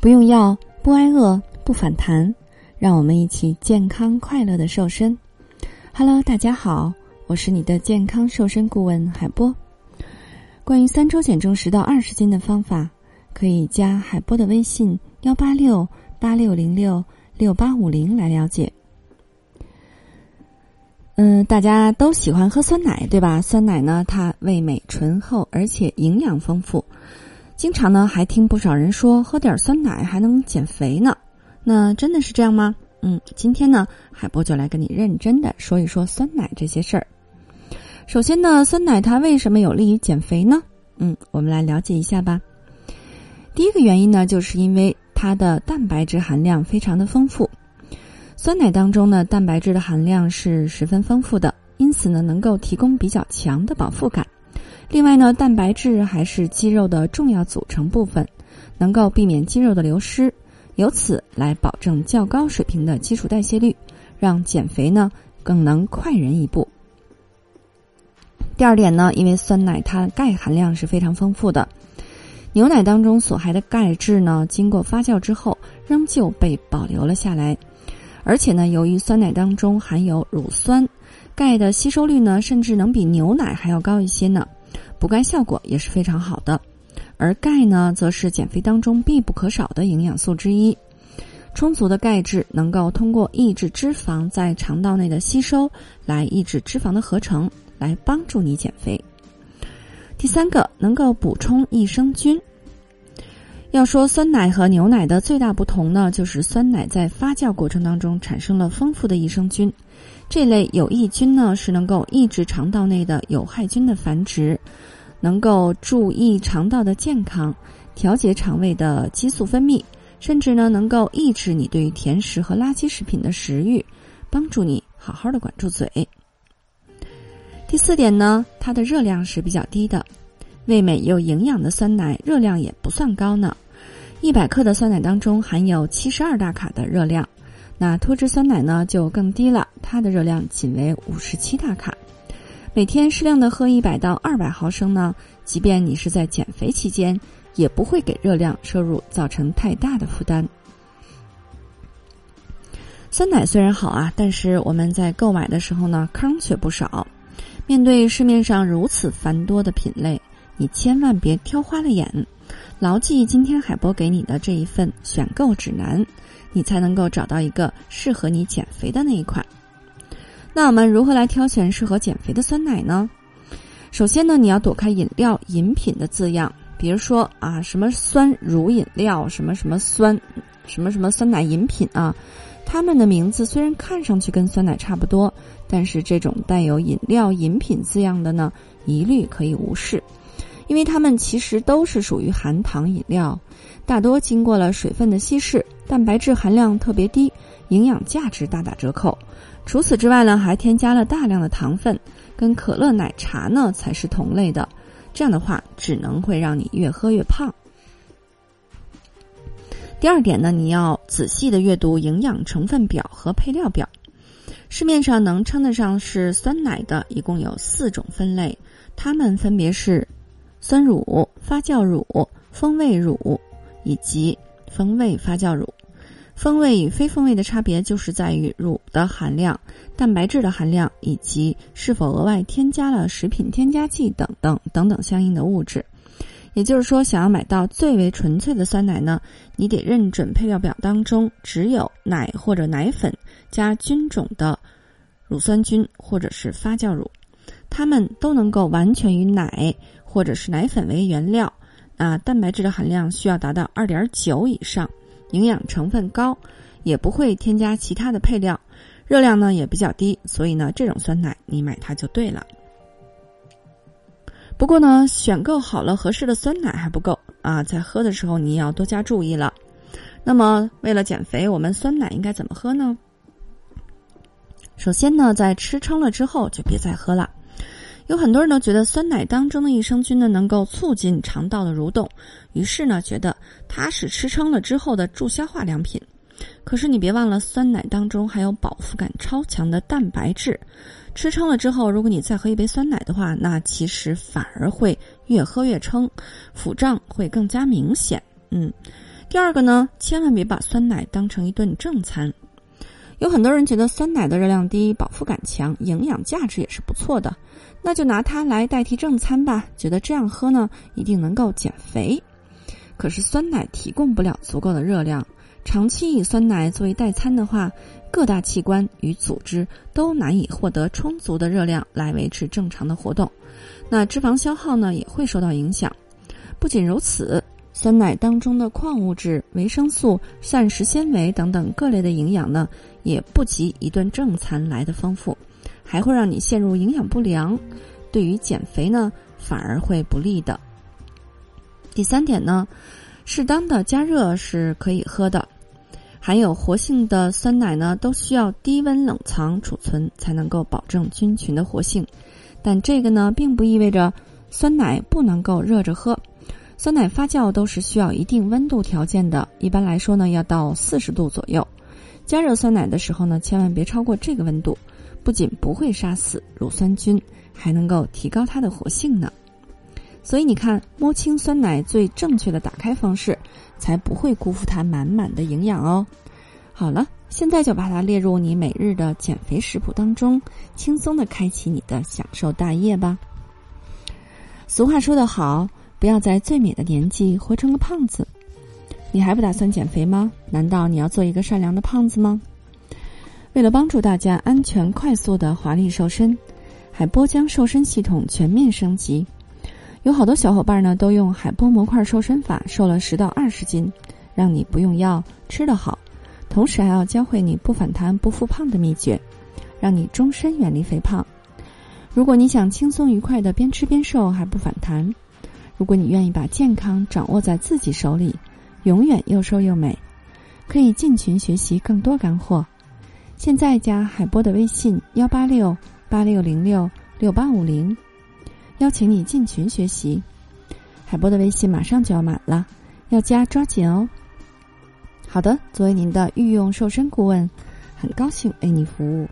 不用药，不挨饿，不反弹，让我们一起健康快乐的瘦身。Hello，大家好，我是你的健康瘦身顾问海波。关于三周减重十到二十斤的方法，可以加海波的微信幺八六八六零六六八五零来了解。嗯，大家都喜欢喝酸奶，对吧？酸奶呢，它味美醇厚，而且营养丰富。经常呢，还听不少人说喝点酸奶还能减肥呢。那真的是这样吗？嗯，今天呢，海波就来跟你认真的说一说酸奶这些事儿。首先呢，酸奶它为什么有利于减肥呢？嗯，我们来了解一下吧。第一个原因呢，就是因为它的蛋白质含量非常的丰富。酸奶当中呢，蛋白质的含量是十分丰富的，因此呢，能够提供比较强的饱腹感。另外呢，蛋白质还是肌肉的重要组成部分，能够避免肌肉的流失，由此来保证较高水平的基础代谢率，让减肥呢更能快人一步。第二点呢，因为酸奶它的钙含量是非常丰富的，牛奶当中所含的钙质呢，经过发酵之后仍旧被保留了下来，而且呢，由于酸奶当中含有乳酸，钙的吸收率呢，甚至能比牛奶还要高一些呢。补钙效果也是非常好的，而钙呢，则是减肥当中必不可少的营养素之一。充足的钙质能够通过抑制脂肪在肠道内的吸收，来抑制脂肪的合成，来帮助你减肥。第三个，能够补充益生菌。要说酸奶和牛奶的最大不同呢，就是酸奶在发酵过程当中产生了丰富的益生菌，这类有益菌呢是能够抑制肠道内的有害菌的繁殖。能够注意肠道的健康，调节肠胃的激素分泌，甚至呢能够抑制你对于甜食和垃圾食品的食欲，帮助你好好的管住嘴。第四点呢，它的热量是比较低的，味美又营养的酸奶热量也不算高呢。一百克的酸奶当中含有七十二大卡的热量，那脱脂酸奶呢就更低了，它的热量仅为五十七大卡。每天适量的喝一百到二百毫升呢，即便你是在减肥期间，也不会给热量摄入造成太大的负担。酸奶虽然好啊，但是我们在购买的时候呢，坑却不少。面对市面上如此繁多的品类，你千万别挑花了眼，牢记今天海波给你的这一份选购指南，你才能够找到一个适合你减肥的那一款。那我们如何来挑选适合减肥的酸奶呢？首先呢，你要躲开饮料饮品的字样，比如说啊，什么酸乳饮料，什么什么酸，什么什么酸奶饮品啊，它们的名字虽然看上去跟酸奶差不多，但是这种带有饮料饮品字样的呢，一律可以无视，因为它们其实都是属于含糖饮料，大多经过了水分的稀释，蛋白质含量特别低，营养价值大打折扣。除此之外呢，还添加了大量的糖分，跟可乐、奶茶呢才是同类的。这样的话，只能会让你越喝越胖。第二点呢，你要仔细的阅读营养成分表和配料表。市面上能称得上是酸奶的，一共有四种分类，它们分别是酸乳、发酵乳、风味乳以及风味发酵乳。风味与非风味的差别就是在于乳的含量、蛋白质的含量以及是否额外添加了食品添加剂等等等等相应的物质。也就是说，想要买到最为纯粹的酸奶呢，你得认准配料表当中只有奶或者奶粉加菌种的乳酸菌或者是发酵乳，它们都能够完全与奶或者是奶粉为原料，啊，蛋白质的含量需要达到二点九以上。营养成分高，也不会添加其他的配料，热量呢也比较低，所以呢这种酸奶你买它就对了。不过呢，选购好了合适的酸奶还不够啊，在喝的时候你要多加注意了。那么为了减肥，我们酸奶应该怎么喝呢？首先呢，在吃撑了之后就别再喝了。有很多人呢觉得酸奶当中的益生菌呢能够促进肠道的蠕动，于是呢觉得它是吃撑了之后的助消化良品。可是你别忘了，酸奶当中还有饱腹感超强的蛋白质，吃撑了之后，如果你再喝一杯酸奶的话，那其实反而会越喝越撑，腹胀会更加明显。嗯，第二个呢，千万别把酸奶当成一顿正餐。有很多人觉得酸奶的热量低、饱腹感强、营养价值也是不错的，那就拿它来代替正餐吧。觉得这样喝呢，一定能够减肥。可是酸奶提供不了足够的热量，长期以酸奶作为代餐的话，各大器官与组织都难以获得充足的热量来维持正常的活动，那脂肪消耗呢也会受到影响。不仅如此。酸奶当中的矿物质、维生素、膳食纤维等等各类的营养呢，也不及一顿正餐来的丰富，还会让你陷入营养不良，对于减肥呢反而会不利的。第三点呢，适当的加热是可以喝的，含有活性的酸奶呢都需要低温冷藏储存才能够保证菌群的活性，但这个呢并不意味着酸奶不能够热着喝。酸奶发酵都是需要一定温度条件的，一般来说呢，要到四十度左右。加热酸奶的时候呢，千万别超过这个温度，不仅不会杀死乳酸菌，还能够提高它的活性呢。所以你看，摸清酸奶最正确的打开方式，才不会辜负它满满的营养哦。好了，现在就把它列入你每日的减肥食谱当中，轻松的开启你的享受大业吧。俗话说得好。不要在最美的年纪活成个胖子。你还不打算减肥吗？难道你要做一个善良的胖子吗？为了帮助大家安全快速的华丽瘦身，海波将瘦身系统全面升级。有好多小伙伴呢都用海波模块瘦身法瘦了十到二十斤，让你不用药吃得好，同时还要教会你不反弹不复胖的秘诀，让你终身远离肥胖。如果你想轻松愉快的边吃边瘦还不反弹。如果你愿意把健康掌握在自己手里，永远又瘦又美，可以进群学习更多干货。现在加海波的微信幺八六八六零六六八五零，邀请你进群学习。海波的微信马上就要满了，要加抓紧哦。好的，作为您的御用瘦身顾问，很高兴为你服务。